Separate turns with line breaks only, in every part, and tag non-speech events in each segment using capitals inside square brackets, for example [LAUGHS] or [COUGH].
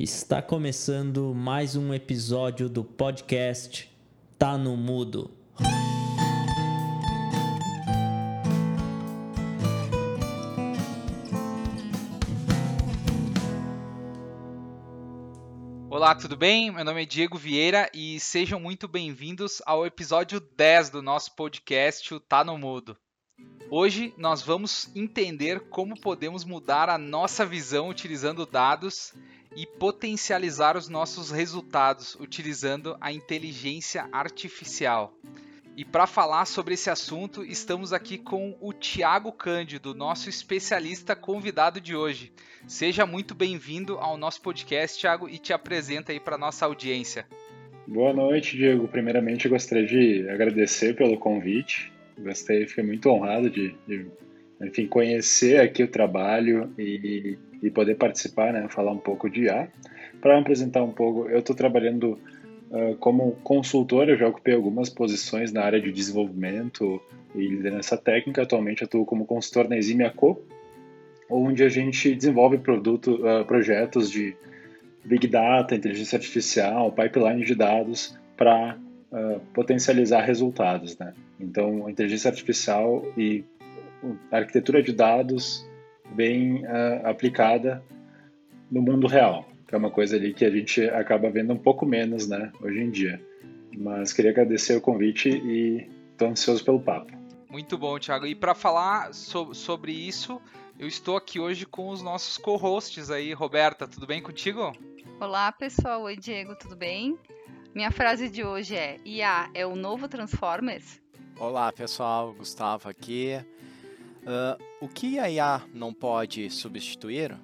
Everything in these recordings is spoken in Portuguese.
Está começando mais um episódio do podcast Tá no Mudo.
Olá, tudo bem? Meu nome é Diego Vieira e sejam muito bem-vindos ao episódio 10 do nosso podcast o Tá no Mudo. Hoje nós vamos entender como podemos mudar a nossa visão utilizando dados e potencializar os nossos resultados utilizando a inteligência artificial. E para falar sobre esse assunto, estamos aqui com o Tiago Cândido, nosso especialista convidado de hoje. Seja muito bem-vindo ao nosso podcast, Tiago, e te apresenta aí para nossa audiência.
Boa noite, Diego. Primeiramente, eu gostaria de agradecer pelo convite. Gostei, fiquei muito honrado de, de enfim, conhecer aqui o trabalho e, e poder participar, né, falar um pouco de IA. Para apresentar um pouco, eu estou trabalhando uh, como consultor, eu já ocupei algumas posições na área de desenvolvimento e liderança técnica. Atualmente atuo como consultor na Eximia Co, onde a gente desenvolve produto, uh, projetos de Big Data, inteligência artificial, pipeline de dados para uh, potencializar resultados. Né? Então, inteligência artificial e arquitetura de dados bem uh, aplicada no mundo real, que é uma coisa ali que a gente acaba vendo um pouco menos, né, hoje em dia. Mas queria agradecer o convite e estou ansioso pelo papo.
Muito bom, Thiago. E para falar so sobre isso, eu estou aqui hoje com os nossos co-hosts aí. Roberta, tudo bem contigo?
Olá, pessoal. Oi, Diego, tudo bem? Minha frase de hoje é: IA é o novo Transformers?
Olá, pessoal. Gustavo aqui. Uh, o que a IA não pode substituir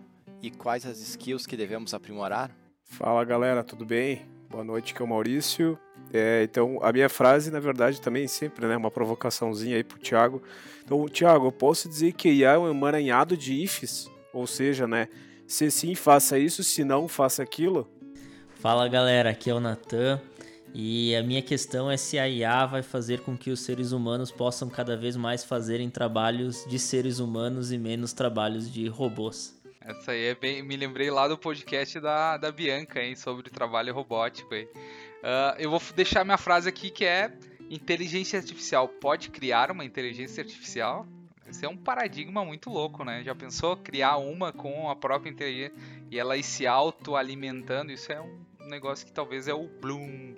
e quais as skills que devemos aprimorar?
Fala galera, tudo bem? Boa noite, que é o Maurício. É, então, a minha frase, na verdade, também sempre, né, uma provocaçãozinha aí pro Thiago. Então, Thiago, eu posso dizer que IA é um emaranhado de ifs, ou seja, né, se sim, faça isso, se não, faça aquilo.
Fala galera, aqui é o Natan. E a minha questão é se a IA vai fazer com que os seres humanos possam cada vez mais fazerem trabalhos de seres humanos e menos trabalhos de robôs.
Essa aí é bem. Me lembrei lá do podcast da, da Bianca, hein, sobre trabalho robótico aí. Uh, eu vou deixar minha frase aqui que é: inteligência artificial pode criar uma inteligência artificial? Esse é um paradigma muito louco, né? Já pensou criar uma com a própria inteligência e ela ir se autoalimentando? Isso é um negócio que talvez é o Bloom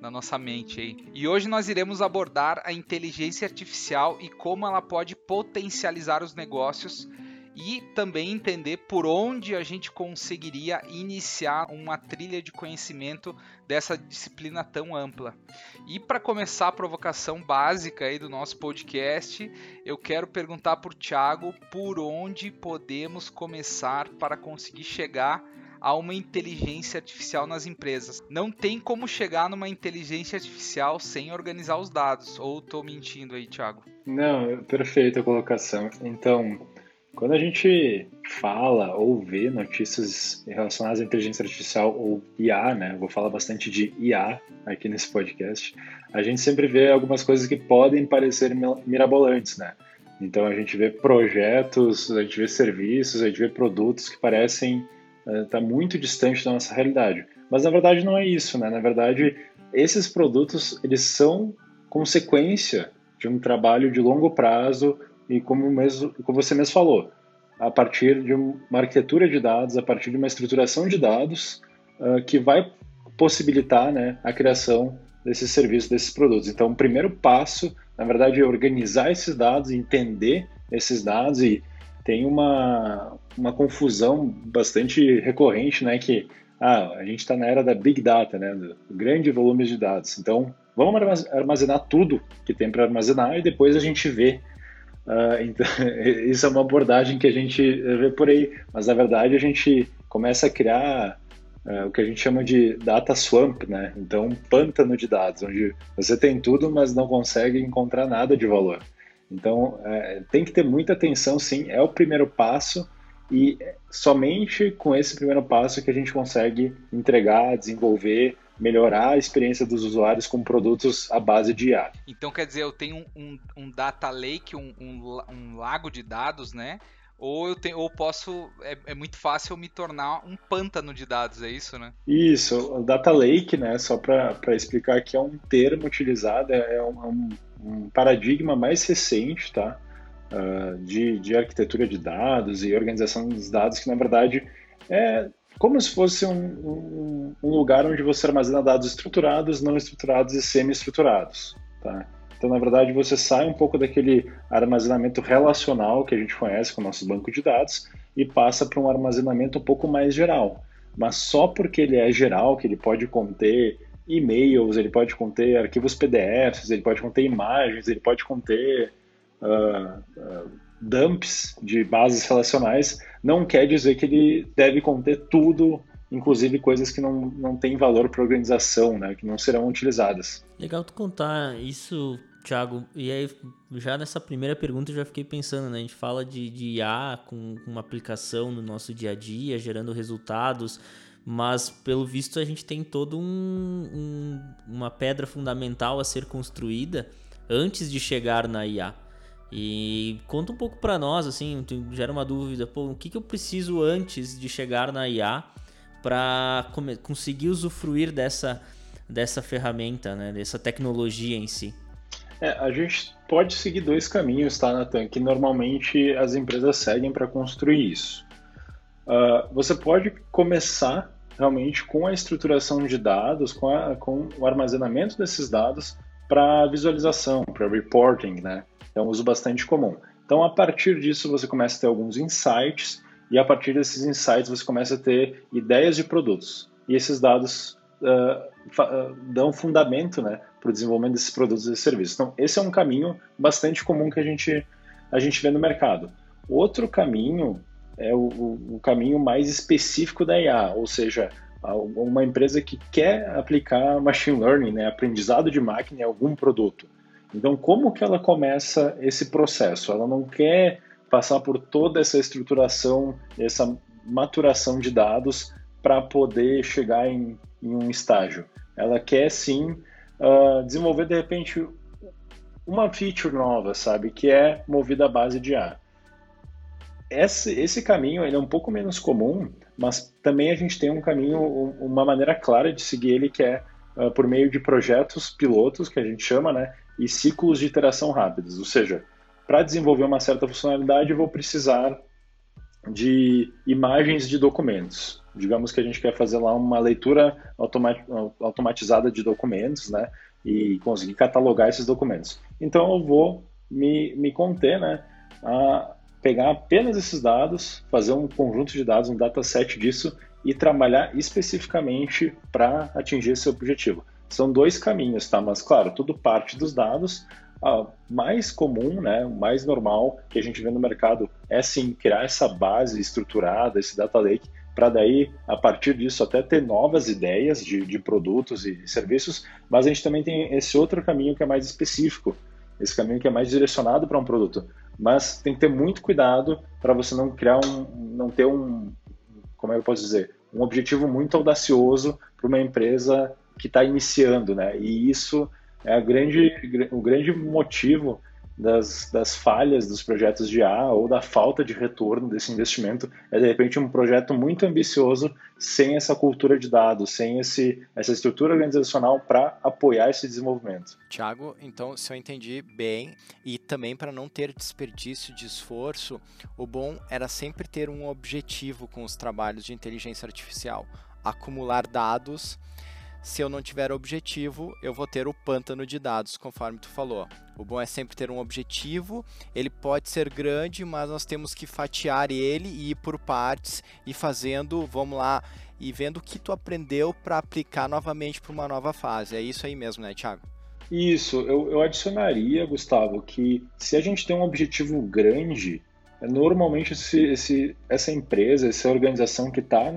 na nossa mente aí. E hoje nós iremos abordar a inteligência artificial e como ela pode potencializar os negócios e também entender por onde a gente conseguiria iniciar uma trilha de conhecimento dessa disciplina tão ampla. E para começar a provocação básica aí do nosso podcast, eu quero perguntar para o Thiago por onde podemos começar para conseguir chegar a uma inteligência artificial nas empresas. Não tem como chegar numa inteligência artificial sem organizar os dados. Ou estou mentindo aí, Thiago?
Não, perfeita colocação. Então, quando a gente fala ou vê notícias relacionadas à inteligência artificial ou IA, né? Vou falar bastante de IA aqui nesse podcast. A gente sempre vê algumas coisas que podem parecer mirabolantes, né? Então a gente vê projetos, a gente vê serviços, a gente vê produtos que parecem está é, muito distante da nossa realidade. Mas na verdade não é isso, né? Na verdade, esses produtos eles são consequência de um trabalho de longo prazo e como, mesmo, como você mesmo falou, a partir de uma arquitetura de dados, a partir de uma estruturação de dados uh, que vai possibilitar né, a criação desses serviços, desses produtos. Então, o primeiro passo, na verdade, é organizar esses dados, entender esses dados e tem uma, uma confusão bastante recorrente, né, que ah, a gente está na era da Big Data, né, do grande volume de dados. Então, vamos armazenar tudo que tem para armazenar e depois a gente vê. Uh, [LAUGHS] então, isso é uma abordagem que a gente vê por aí, mas na verdade a gente começa a criar uh, o que a gente chama de data swamp, né? Então, um pântano de dados, onde você tem tudo, mas não consegue encontrar nada de valor. Então, é, tem que ter muita atenção, sim, é o primeiro passo e somente com esse primeiro passo que a gente consegue entregar, desenvolver, melhorar a experiência dos usuários com produtos à base de IA.
Então, quer dizer, eu tenho um, um, um data lake, um, um, lago de dados, né? ou eu tenho, ou posso é, é, muito fácil eu me tornar um pântano de dados, é isso, né?
Isso, o data lake, né? Só para explicar que é um termo utilizado, é, é um, um paradigma mais recente, tá? Uh, de, de arquitetura de dados e organização dos dados que na verdade é como se fosse um, um, um lugar onde você armazena dados estruturados, não estruturados e semi-estruturados, tá? Então, na verdade, você sai um pouco daquele armazenamento relacional que a gente conhece com o nosso banco de dados e passa para um armazenamento um pouco mais geral. Mas só porque ele é geral, que ele pode conter e-mails, ele pode conter arquivos PDFs, ele pode conter imagens, ele pode conter uh, uh, dumps de bases relacionais, não quer dizer que ele deve conter tudo inclusive coisas que não, não têm valor para a organização, né, que não serão utilizadas.
Legal tu contar isso Thiago, e aí já nessa primeira pergunta eu já fiquei pensando, né? A gente fala de, de IA com, com uma aplicação no nosso dia a dia, gerando resultados, mas pelo visto a gente tem todo um, um, uma pedra fundamental a ser construída antes de chegar na IA. E conta um pouco para nós, assim, gera uma dúvida, pô, o que, que eu preciso antes de chegar na IA para conseguir usufruir dessa, dessa ferramenta, né, dessa tecnologia em si?
É, a gente pode seguir dois caminhos, tá, Nathan, que normalmente as empresas seguem para construir isso. Uh, você pode começar realmente com a estruturação de dados, com, a, com o armazenamento desses dados para visualização, para reporting, né? É um uso bastante comum. Então, a partir disso, você começa a ter alguns insights e a partir desses insights você começa a ter ideias de produtos. E esses dados uh, dão fundamento né, para o desenvolvimento desses produtos e serviços. Então, esse é um caminho bastante comum que a gente, a gente vê no mercado. Outro caminho é o, o, caminho mais específico da IA, ou seja, uma empresa que quer aplicar machine learning, né, aprendizado de máquina em algum produto. Então, como que ela começa esse processo? Ela não quer passar por toda essa estruturação, essa maturação de dados para poder chegar em, em, um estágio. Ela quer sim uh, desenvolver de repente uma feature nova, sabe, que é movida à base de A. Esse, esse caminho ele é um pouco menos comum, mas também a gente tem um caminho, uma maneira clara de seguir ele que é uh, por meio de projetos pilotos que a gente chama, né, e ciclos de iteração rápidos. Ou seja, para desenvolver uma certa funcionalidade eu vou precisar de imagens de documentos digamos que a gente quer fazer lá uma leitura automatizada de documentos, né? E conseguir catalogar esses documentos. Então eu vou me, me conter, né? A pegar apenas esses dados, fazer um conjunto de dados, um dataset disso e trabalhar especificamente para atingir esse objetivo. São dois caminhos, tá? Mas claro, tudo parte dos dados. A mais comum, né, o mais normal que a gente vê no mercado é sim criar essa base estruturada, esse data lake, para daí, a partir disso, até ter novas ideias de, de produtos e serviços, mas a gente também tem esse outro caminho que é mais específico, esse caminho que é mais direcionado para um produto. Mas tem que ter muito cuidado para você não criar um, não ter um, como é que eu posso dizer, um objetivo muito audacioso para uma empresa que está iniciando, né? E isso é grande, o grande motivo das, das falhas dos projetos de A ou da falta de retorno desse investimento é de repente um projeto muito ambicioso sem essa cultura de dados, sem esse, essa estrutura organizacional para apoiar esse desenvolvimento.
Tiago, então, se eu entendi bem, e também para não ter desperdício de esforço, o bom era sempre ter um objetivo com os trabalhos de inteligência artificial, acumular dados se eu não tiver objetivo, eu vou ter o pântano de dados, conforme tu falou. O bom é sempre ter um objetivo, ele pode ser grande, mas nós temos que fatiar ele e ir por partes e fazendo, vamos lá, e vendo o que tu aprendeu para aplicar novamente para uma nova fase. É isso aí mesmo, né, Thiago?
Isso, eu, eu adicionaria, Gustavo, que se a gente tem um objetivo grande, normalmente esse, esse, essa empresa, essa organização que está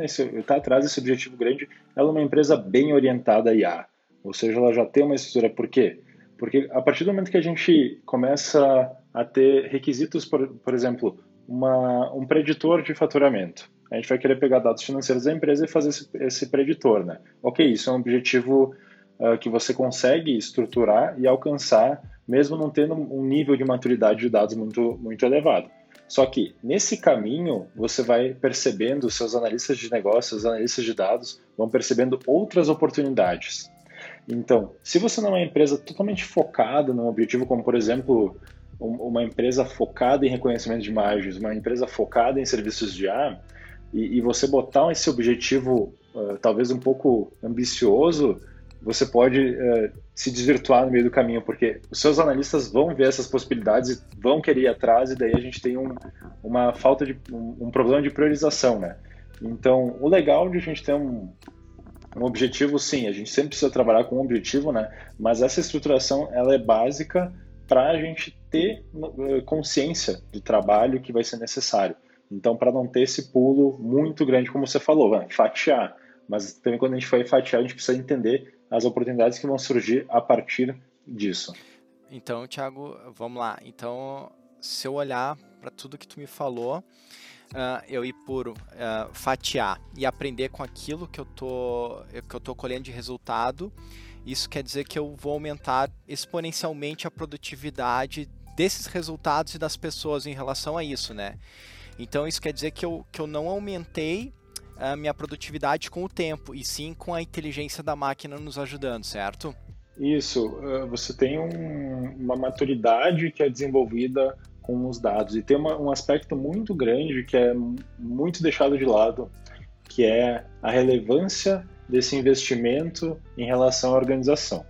tá atrás desse objetivo grande, ela é uma empresa bem orientada a IA. Ou seja, ela já tem uma estrutura. Por quê? Porque a partir do momento que a gente começa a ter requisitos, por, por exemplo, uma, um preditor de faturamento, a gente vai querer pegar dados financeiros da empresa e fazer esse, esse preditor, né? Ok, isso é um objetivo uh, que você consegue estruturar e alcançar, mesmo não tendo um nível de maturidade de dados muito, muito elevado. Só que nesse caminho você vai percebendo, seus analistas de negócios, os analistas de dados vão percebendo outras oportunidades. Então, se você não é uma empresa totalmente focada num objetivo, como por exemplo uma empresa focada em reconhecimento de imagens, uma empresa focada em serviços de ar, e, e você botar esse objetivo uh, talvez um pouco ambicioso, você pode uh, se desvirtuar no meio do caminho, porque os seus analistas vão ver essas possibilidades e vão querer ir atrás, e daí a gente tem um, uma falta de um, um, problema de priorização, né? Então, o legal de a gente ter um, um objetivo, sim, a gente sempre precisa trabalhar com um objetivo, né? Mas essa estruturação ela é básica para a gente ter uh, consciência do trabalho que vai ser necessário. Então, para não ter esse pulo muito grande, como você falou, vai, fatiar. Mas também quando a gente for fatiar, a gente precisa entender as oportunidades que vão surgir a partir disso.
Então, Thiago, vamos lá. Então, se eu olhar para tudo que tu me falou, uh, eu ir por uh, fatiar e aprender com aquilo que eu tô que eu tô colhendo de resultado, isso quer dizer que eu vou aumentar exponencialmente a produtividade desses resultados e das pessoas em relação a isso, né? Então isso quer dizer que eu, que eu não aumentei a minha produtividade com o tempo, e sim com a inteligência da máquina nos ajudando, certo?
Isso, eh, você tem um, uma maturidade que é desenvolvida com os dados, e tem uma, um aspecto muito grande que é muito deixado de lado, que é a relevância desse investimento em relação à organização.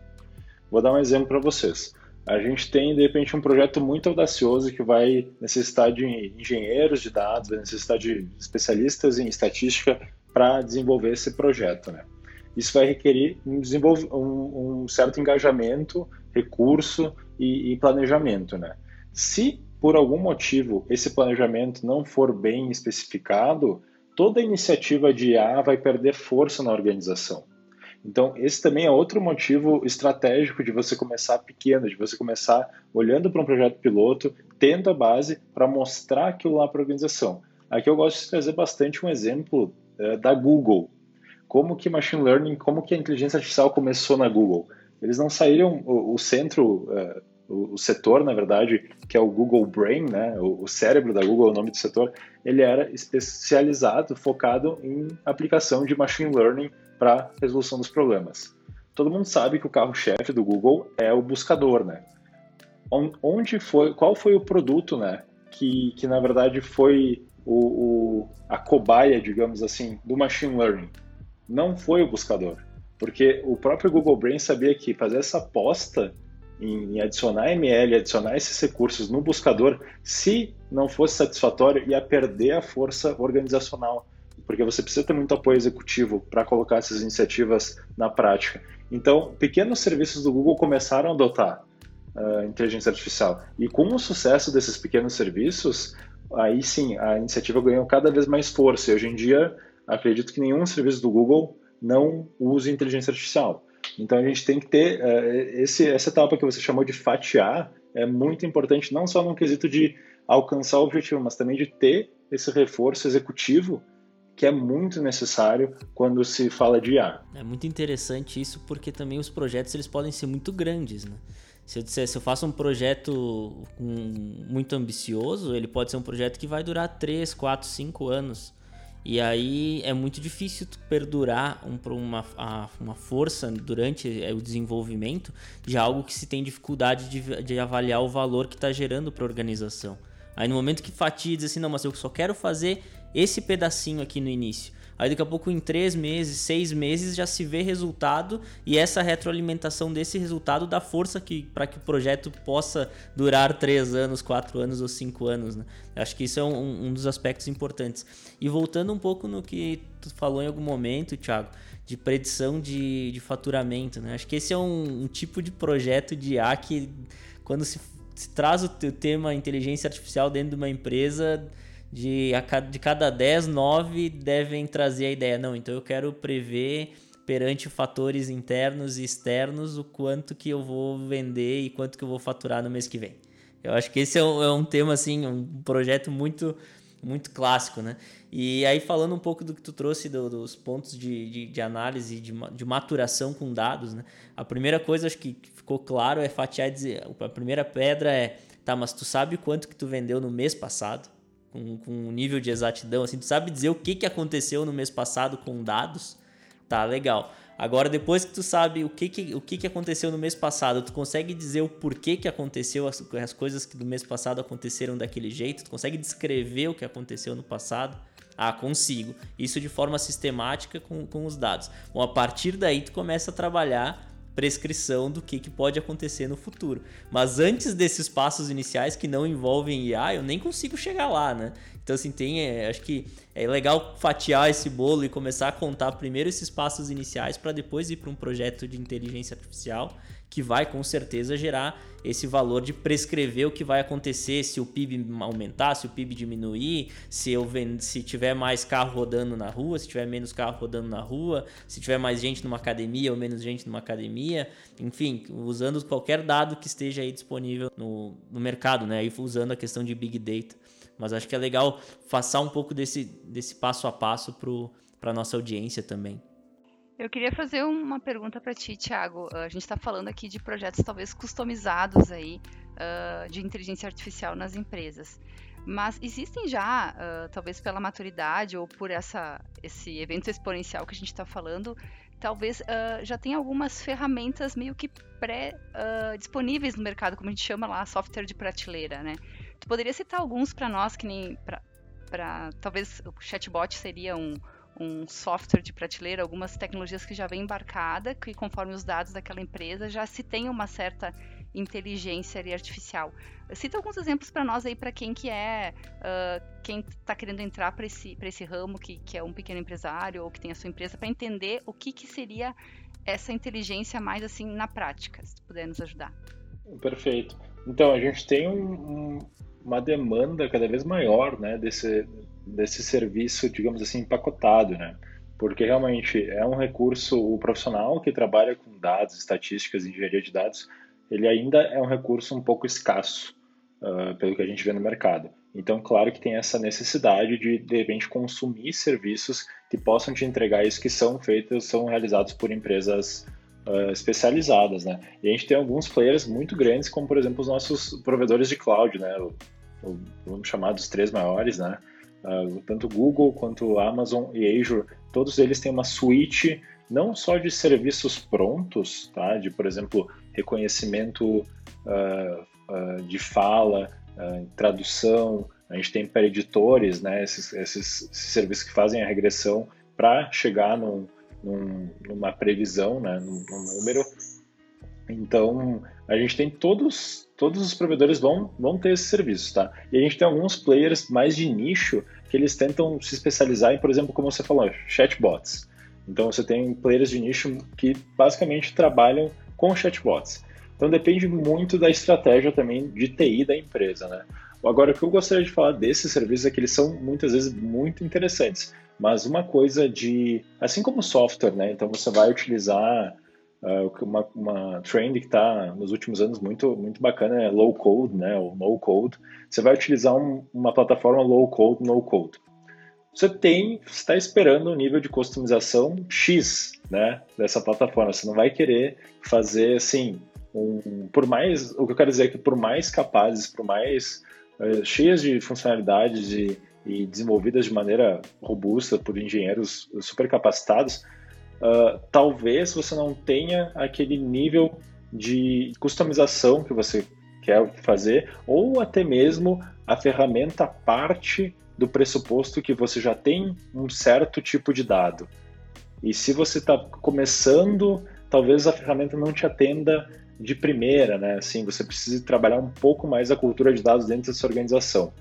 Vou dar um exemplo para vocês a gente tem, de repente, um projeto muito audacioso que vai necessitar de engenheiros de dados, vai necessitar de especialistas em estatística para desenvolver esse projeto. Né? Isso vai requerer um, um, um certo engajamento, recurso e, e planejamento. Né? Se, por algum motivo, esse planejamento não for bem especificado, toda iniciativa de IA vai perder força na organização. Então, esse também é outro motivo estratégico de você começar pequeno, de você começar olhando para um projeto piloto, tendo a base para mostrar aquilo lá para a organização. Aqui eu gosto de trazer bastante um exemplo é, da Google. Como que machine learning, como que a inteligência artificial começou na Google? Eles não saíram, o, o centro, é, o, setor, na verdade, que é o Google Brain, né, o, o cérebro da Google, o nome do setor, ele era especializado, focado em aplicação de machine learning para resolução dos problemas. Todo mundo sabe que o carro-chefe do Google é o buscador, né? Onde foi, qual foi o produto, né, que, que na verdade foi o, o, a cobaia, digamos assim, do machine learning? Não foi o buscador, porque o próprio Google Brain sabia que fazer essa aposta em, adicionar ML, adicionar esses recursos no buscador, se não fosse satisfatório, ia perder a força organizacional porque você precisa ter muito apoio executivo para colocar essas iniciativas na prática. Então, pequenos serviços do Google começaram a adotar uh, inteligência artificial. E com o sucesso desses pequenos serviços, aí sim, a iniciativa ganhou cada vez mais força. E hoje em dia, acredito que nenhum serviço do Google não use inteligência artificial. Então, a gente tem que ter uh, esse, essa etapa que você chamou de fatiar, é muito importante, não só no quesito de alcançar o objetivo, mas também de ter esse reforço executivo que é muito necessário quando se fala de IA.
É muito interessante isso porque também os projetos eles podem ser muito grandes, né? Se eu disser, se eu faço um projeto muito ambicioso, ele pode ser um projeto que vai durar 3, 4, 5 anos. E aí é muito difícil perdurar um, uma, uma força durante é, o desenvolvimento de algo que se tem dificuldade de, de avaliar o valor que está gerando para a organização. Aí no momento que fatia diz assim, não, mas eu só quero fazer esse pedacinho aqui no início. Aí daqui a pouco, em três meses, seis meses, já se vê resultado e essa retroalimentação desse resultado dá força para que o projeto possa durar três anos, quatro anos ou cinco anos. Né? Acho que isso é um, um, dos aspectos importantes. E voltando um pouco no que tu falou em algum momento, Thiago, de predição de, de faturamento. Né? Acho que esse é um, um tipo de projeto de A que, quando se, se traz o tema inteligência artificial dentro de uma empresa de, a, de cada 10, 9 devem trazer a ideia. Não, então eu quero prever perante fatores internos e externos o quanto que eu vou vender e quanto que eu vou faturar no mês que vem. Eu acho que esse é um, é um tema, assim, um projeto muito muito clássico, né? E aí falando um pouco do que tu trouxe do, dos pontos de, de, de análise, de, de, maturação com dados, né? A primeira coisa acho que ficou claro é fatiar dizer, a primeira pedra é, tá, mas tu sabe quanto que tu vendeu no mês passado? Com, com um nível de exatidão, assim, tu sabe dizer o que, que aconteceu no mês passado com dados, tá legal. Agora, depois que tu sabe o que, que, o que, que aconteceu no mês passado, tu consegue dizer o porquê que aconteceu, as, as coisas que do mês passado aconteceram daquele jeito, tu consegue descrever o que aconteceu no passado. Ah, consigo. Isso de forma sistemática com, com os dados. Bom, a partir daí tu começa a trabalhar prescrição do que, que pode acontecer no futuro. Mas antes desses passos iniciais que não envolvem IA, eu nem consigo chegar lá, né? Então, assim, tem. É, acho que é legal fatiar esse bolo e começar a contar primeiro esses passos iniciais para depois ir para um projeto de inteligência artificial que vai com certeza gerar esse valor de prescrever o que vai acontecer se o PIB aumentar, se o PIB diminuir, se eu se tiver mais carro rodando na rua, se tiver menos carro rodando na rua, se tiver mais gente numa academia ou menos gente numa academia, enfim, usando qualquer dado que esteja aí disponível no, no mercado, né? E usando a questão de Big Data. Mas acho que é legal passar um pouco desse, desse passo a passo para nossa audiência também.
Eu queria fazer uma pergunta para ti, Thiago. A gente está falando aqui de projetos talvez customizados aí uh, de inteligência artificial nas empresas. Mas existem já, uh, talvez pela maturidade ou por essa, esse evento exponencial que a gente está falando, talvez uh, já tem algumas ferramentas meio que pré-disponíveis no mercado, como a gente chama lá, software de prateleira, né? Tu poderia citar alguns para nós que nem para talvez o chatbot seria um, um software de prateleira, algumas tecnologias que já vem embarcada, que conforme os dados daquela empresa já se tem uma certa inteligência artificial. Cita alguns exemplos para nós aí, para quem que é, uh, quem está querendo entrar para esse, esse ramo, que, que é um pequeno empresário ou que tem a sua empresa, para entender o que, que seria essa inteligência mais assim na prática, se puder nos ajudar.
Perfeito. Então, a gente tem um, um, uma demanda cada vez maior né, desse, desse serviço, digamos assim, empacotado, né? Porque realmente é um recurso, o profissional que trabalha com dados, estatísticas, engenharia de dados, ele ainda é um recurso um pouco escasso, uh, pelo que a gente vê no mercado. Então, claro que tem essa necessidade de, de repente, consumir serviços que possam te entregar isso que são feitos, são realizados por empresas uh, especializadas, né? E a gente tem alguns players muito grandes, como, por exemplo, os nossos provedores de cloud, né? Vamos chamar dos três maiores, né? Uh, tanto Google quanto Amazon e Azure, todos eles têm uma suite não só de serviços prontos, tá? de, por exemplo, reconhecimento uh, uh, de fala, tradução, a gente tem para editores, né? esses, esses, esses, serviços que fazem a regressão para chegar num, num, numa previsão, né? num, num número. Então, a gente tem todos, todos os provedores vão, vão ter esses serviços, tá? E a gente tem alguns players mais de nicho que eles tentam se especializar em, por exemplo, como você falou, chatbots. Então você tem players de nicho que basicamente trabalham com chatbots. Então depende muito da estratégia também de TI da empresa, né? Agora, o que eu gostaria de falar desses serviços é que eles são muitas vezes muito interessantes, mas uma coisa de, assim como software, né? Então você vai utilizar uma, uma trend que está nos últimos anos muito, muito bacana é low code, né, ou no code. Você vai utilizar um, uma plataforma low code, no code. Você tem, está esperando um nível de customização X, né, dessa plataforma. Você não vai querer fazer assim, um, por mais, o que eu quero dizer é que por mais capazes, por mais uh, cheias de funcionalidades e, e desenvolvidas de maneira robusta por engenheiros super capacitados, uh, talvez você não tenha aquele nível de customização que você quer fazer, ou até mesmo a ferramenta parte do pressuposto que você já tem um certo tipo de dado. E se você está começando, talvez a ferramenta não te atenda de primeira, né? Assim, você precisa trabalhar um pouco mais a cultura de dados dentro dessa organização.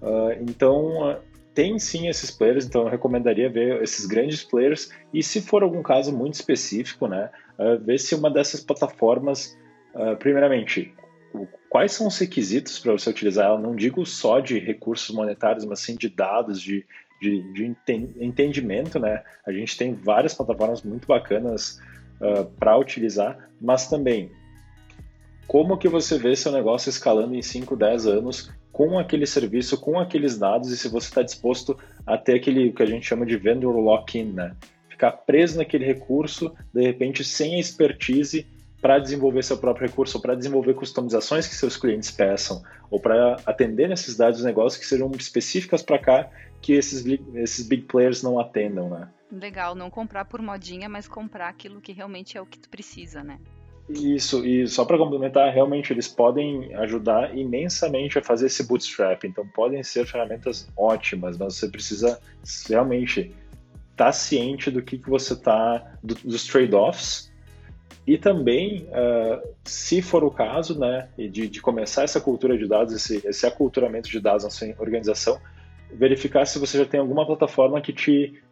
Uh, então, tem sim esses players, então eu recomendaria ver esses grandes players. E se for algum caso muito específico, né, uh, ver se uma dessas plataformas, uh, primeiramente, quais são os requisitos para você utilizar ela, não digo só de recursos monetários, mas sim de dados, de, de, de entendimento, né, a gente tem várias plataformas muito bacanas uh, para utilizar, mas também como que você vê seu negócio escalando em 5, 10 anos com aquele serviço, com aqueles dados e se você está disposto a ter aquele que a gente chama de vendor lock-in, né? Ficar preso naquele recurso, de repente sem a expertise para desenvolver seu próprio recurso, para desenvolver customizações que seus clientes peçam, ou para atender necessidades do negócio que sejam específicas para cá, que esses, esses big players não atendam, né?
Legal, não comprar por modinha, mas comprar aquilo que realmente é o que tu precisa, né?
Isso, e só para complementar, realmente eles podem ajudar imensamente a fazer esse bootstrap. Então podem ser ferramentas ótimas, mas você precisa realmente estar tá ciente do que, que você está, do, dos trade-offs e também, uh, se for o caso, né, de, de, começar essa cultura de dados, esse, esse aculturamento de dados na sua organização, verificar se você já tem alguma plataforma que te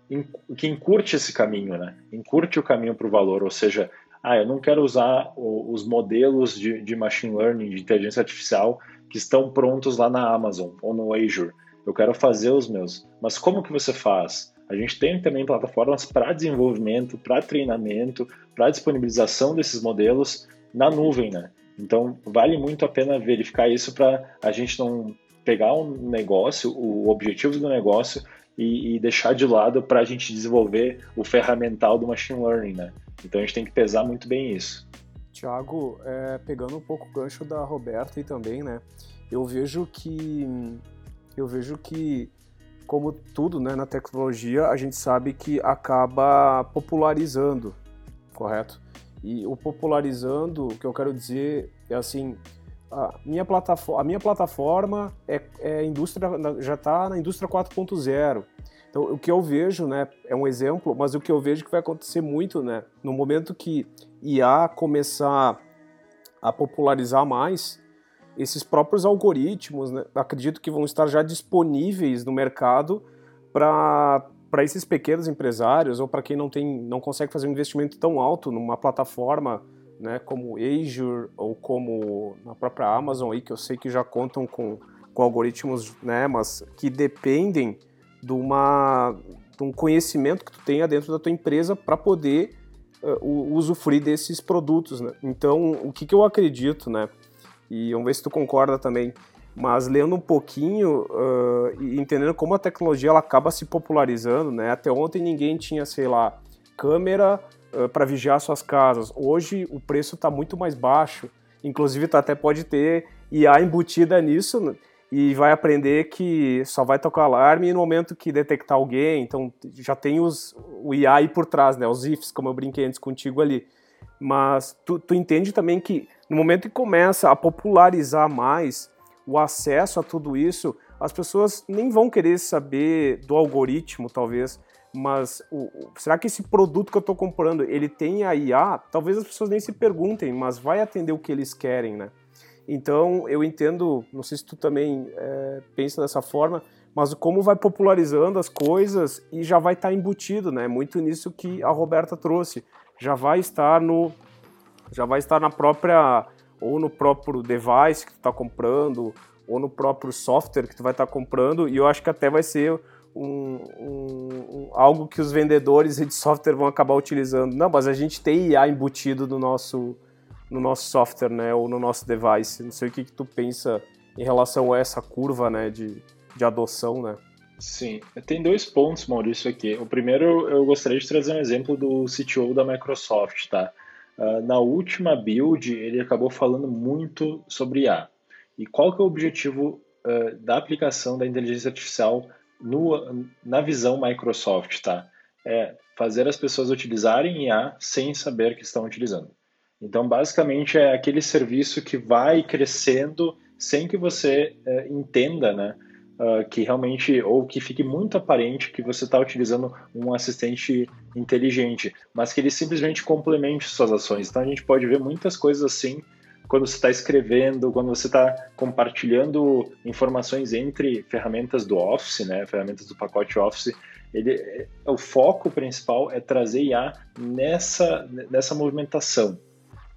que encurte esse caminho, né? Encurte o caminho para o valor, ou seja, ah, eu não quero usar o, os modelos de, de machine learning, de inteligência artificial que estão prontos lá na Amazon ou no Azure. Eu quero fazer os meus. Mas como que você faz? A gente tem também plataformas para desenvolvimento, para treinamento, para disponibilização desses modelos na nuvem, né? Então, vale muito a pena verificar isso para a gente não pegar um negócio, o objetivo do negócio e, e deixar de lado para a gente desenvolver o ferramental do machine learning, né? Então a gente tem que pesar muito bem isso.
Tiago, é, pegando um pouco o gancho da Roberta e também, né? Eu vejo que eu vejo que como tudo né, na tecnologia, a gente sabe que acaba popularizando, correto? E o popularizando, o que eu quero dizer é assim, a minha plataforma, a minha plataforma é, é indústria, já está na indústria 4.0. Então, o que eu vejo, né, é um exemplo, mas o que eu vejo que vai acontecer muito, né, no momento que IA começar a popularizar mais, esses próprios algoritmos, né, acredito que vão estar já disponíveis no mercado para para esses pequenos empresários ou para quem não tem não consegue fazer um investimento tão alto numa plataforma né, como Azure ou como na própria Amazon aí que eu sei que já contam com, com algoritmos né, mas que dependem de uma de um conhecimento que tu tenha dentro da tua empresa para poder uh, usufruir desses produtos né? então o que, que eu acredito né e vamos ver se tu concorda também. Mas lendo um pouquinho uh, e entendendo como a tecnologia ela acaba se popularizando, né? Até ontem ninguém tinha, sei lá, câmera uh, para vigiar suas casas. Hoje o preço está muito mais baixo. Inclusive, tu até pode ter IA embutida nisso né? e vai aprender que só vai tocar alarme no momento que detectar alguém. Então, já tem os, o IA aí por trás, né? Os ifs, como eu brinquei antes contigo ali. Mas tu, tu entende também que no momento que começa a popularizar mais o acesso a tudo isso, as pessoas nem vão querer saber do algoritmo, talvez, mas o, será que esse produto que eu estou comprando, ele tem a IA? Talvez as pessoas nem se perguntem, mas vai atender o que eles querem, né? Então, eu entendo, não sei se tu também é, pensa dessa forma, mas como vai popularizando as coisas e já vai estar tá embutido, né? Muito nisso que a Roberta trouxe. Já vai estar no, já vai estar na própria ou no próprio device que tu está comprando ou no próprio software que tu vai estar tá comprando e eu acho que até vai ser um, um, algo que os vendedores de software vão acabar utilizando. Não, mas a gente tem IA embutido no nosso no nosso software, né, ou no nosso device. Não sei o que, que tu pensa em relação a essa curva, né, de, de adoção, né?
Sim, tem dois pontos, Maurício, aqui. O primeiro, eu gostaria de trazer um exemplo do CTO da Microsoft, tá? Uh, na última build, ele acabou falando muito sobre IA. E qual que é o objetivo uh, da aplicação da inteligência artificial no, na visão Microsoft, tá? É fazer as pessoas utilizarem IA sem saber que estão utilizando. Então, basicamente, é aquele serviço que vai crescendo sem que você uh, entenda, né? uh, que realmente, ou que fique muito aparente que você está utilizando um assistente inteligente, mas que ele simplesmente complemente suas ações. Então a gente pode ver muitas coisas assim quando você está escrevendo, quando você está compartilhando informações entre ferramentas do Office, né, ferramentas do pacote Office, ele, o foco principal é trazer IA nessa, nessa movimentação.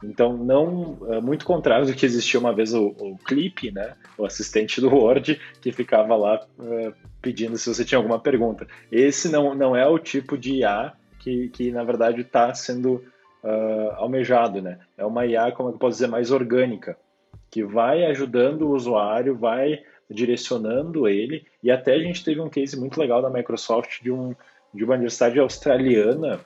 Então, não é muito contrário do que existia uma vez o, o Clip, né, o assistente do Word, que ficava lá uh, pedindo se você tinha alguma pergunta. Esse não, não é o tipo de IA que, que na verdade, está sendo uh, almejado. Né? É uma IA, como eu posso dizer, mais orgânica, que vai ajudando o usuário, vai direcionando ele. E até a gente teve um case muito legal da Microsoft de, um, de uma universidade australiana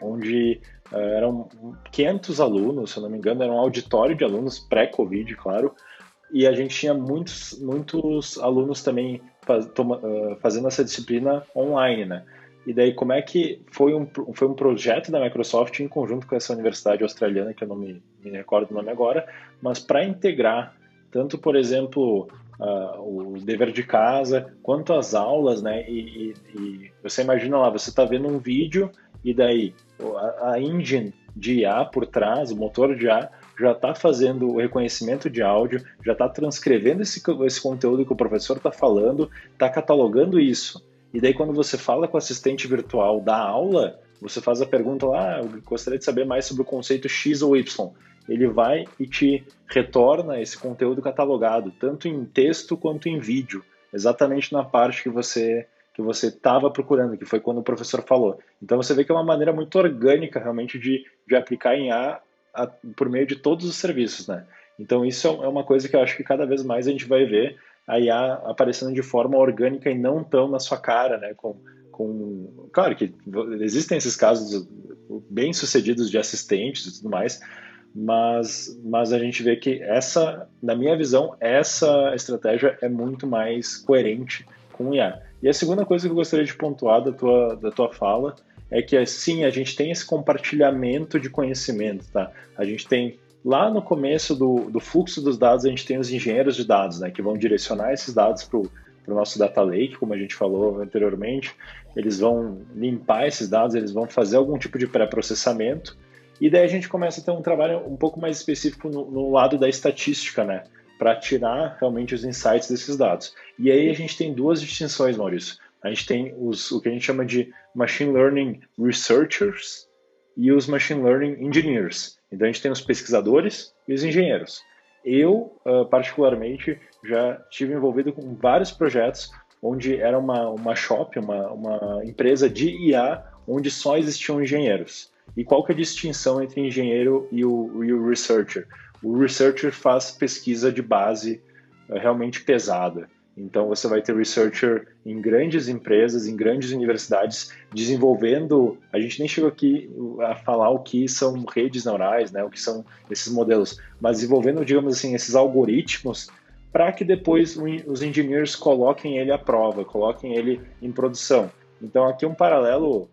onde uh, eram 500 alunos, se eu não me engano, era um auditório de alunos pré-Covid, claro, e a gente tinha muitos, muitos alunos também faz, toma, uh, fazendo essa disciplina online, né? E daí, como é que foi um, foi um projeto da Microsoft em conjunto com essa universidade australiana, que eu não me, me recordo o nome agora, mas para integrar tanto, por exemplo, uh, o dever de casa, quanto as aulas, né? E, e, e você imagina lá, você está vendo um vídeo e daí a, a engine de IA por trás, o motor de IA, já está fazendo o reconhecimento de áudio, já está transcrevendo esse, esse conteúdo que o professor está falando, está catalogando isso. E daí, quando você fala com o assistente virtual da aula, você faz a pergunta lá, ah, eu gostaria de saber mais sobre o conceito X ou Y. Ele vai e te retorna esse conteúdo catalogado, tanto em texto quanto em vídeo, exatamente na parte que você que você estava procurando, que foi quando o professor falou. Então você vê que é uma maneira muito orgânica realmente de, de aplicar em A, a por meio de todos os serviços, né? Então isso é uma coisa que eu acho que cada vez mais a gente vai ver a IA aparecendo de forma orgânica e não tão na sua cara, né? Com, com... Claro que existem esses casos bem sucedidos de assistentes e tudo mais, mas, mas a gente vê que essa, na minha visão, essa estratégia é muito mais coerente com o IA. E a segunda coisa que eu gostaria de pontuar da tua, da tua fala é que, sim, a gente tem esse compartilhamento de conhecimento, tá? A gente tem Lá no começo do, do fluxo dos dados, a gente tem os engenheiros de dados, né, que vão direcionar esses dados para o nosso data lake, como a gente falou anteriormente. Eles vão limpar esses dados, eles vão fazer algum tipo de pré-processamento. E daí a gente começa a ter um trabalho um pouco mais específico no, no lado da estatística, né? Para tirar realmente os insights desses dados. E aí a gente tem duas distinções, Maurício. A gente tem os, o que a gente chama de Machine Learning Researchers e os Machine Learning Engineers. Então a gente tem os pesquisadores e os engenheiros. Eu, uh, particularmente, já estive envolvido com vários projetos onde era uma, uma shop, uma, uma empresa de IA, onde só existiam engenheiros. E qual que é a distinção entre engenheiro e o, e o researcher? O researcher faz pesquisa de base uh, realmente pesada. Então você vai ter researcher em grandes empresas, em grandes universidades, desenvolvendo. A gente nem chegou aqui a falar o que são redes neurais, né? O que são esses modelos, mas desenvolvendo, digamos assim, esses algoritmos para que depois os engineers coloquem ele à prova, coloquem ele em produção. Então aqui um paralelo,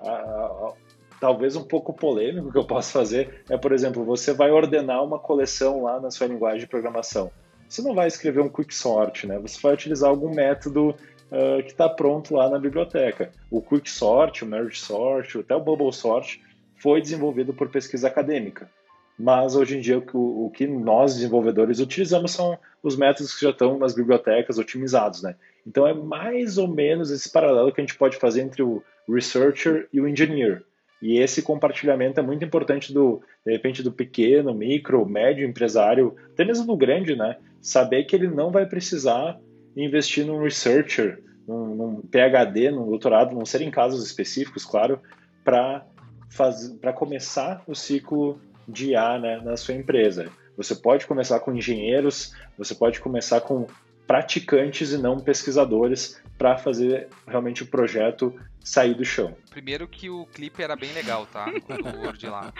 a, a, talvez um pouco polêmico que eu posso fazer é, por exemplo, você vai ordenar uma coleção lá na sua linguagem de programação você não vai escrever um quicksort, né? Você vai utilizar algum método uh, que está pronto lá na biblioteca. O quicksort, o merge sort, até o bubble sort foi desenvolvido por pesquisa acadêmica. Mas hoje em dia o, o que nós desenvolvedores utilizamos são os métodos que já estão nas bibliotecas otimizados, né? Então é mais ou menos esse paralelo que a gente pode fazer entre o researcher e o engineer. E esse compartilhamento é muito importante do, de repente, do pequeno, micro, médio empresário, até mesmo do grande, né? Saber que ele não vai precisar investir num researcher, num, num PhD, num doutorado, não serem casos específicos, claro, para começar o ciclo de IA né, na sua empresa. Você pode começar com engenheiros, você pode começar com praticantes e não pesquisadores para fazer realmente o projeto sair do chão.
Primeiro que o clipe era bem legal, tá? [LAUGHS] O Word lá.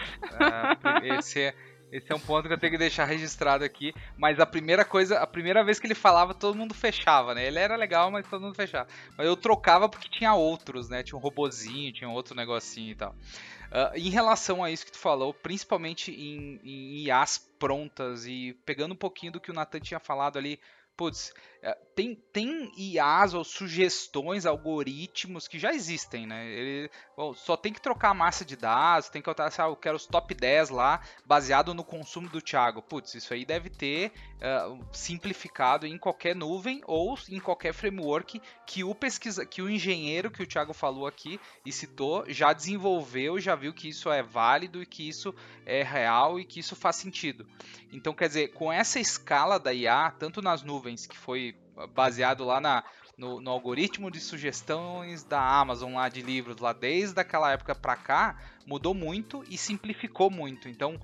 É, esse é, esse é um ponto que eu tenho que deixar registrado aqui. Mas a primeira coisa, a primeira vez que ele falava, todo mundo fechava, né? Ele era legal, mas todo mundo fechava. Mas eu trocava porque tinha outros, né? Tinha um robozinho, tinha outro negocinho e tal. Uh, em relação a isso que tu falou, principalmente em, em IAs prontas e pegando um pouquinho do que o Nathan tinha falado ali, putz, é, tem, tem IAs ou sugestões, algoritmos que já existem, né? Ele bom, só tem que trocar a massa de dados, tem que assim, ah, eu quero os top 10 lá, baseado no consumo do Thiago. Putz, isso aí deve ter uh, simplificado em qualquer nuvem ou em qualquer framework que o pesquisa, que o engenheiro que o Thiago falou aqui e citou já desenvolveu, já viu que isso é válido e que isso é real e que isso faz sentido. Então, quer dizer, com essa escala da IA, tanto nas nuvens que foi baseado lá na, no, no, algoritmo de sugestões da Amazon lá de livros lá desde aquela época para cá mudou muito e simplificou muito. Então,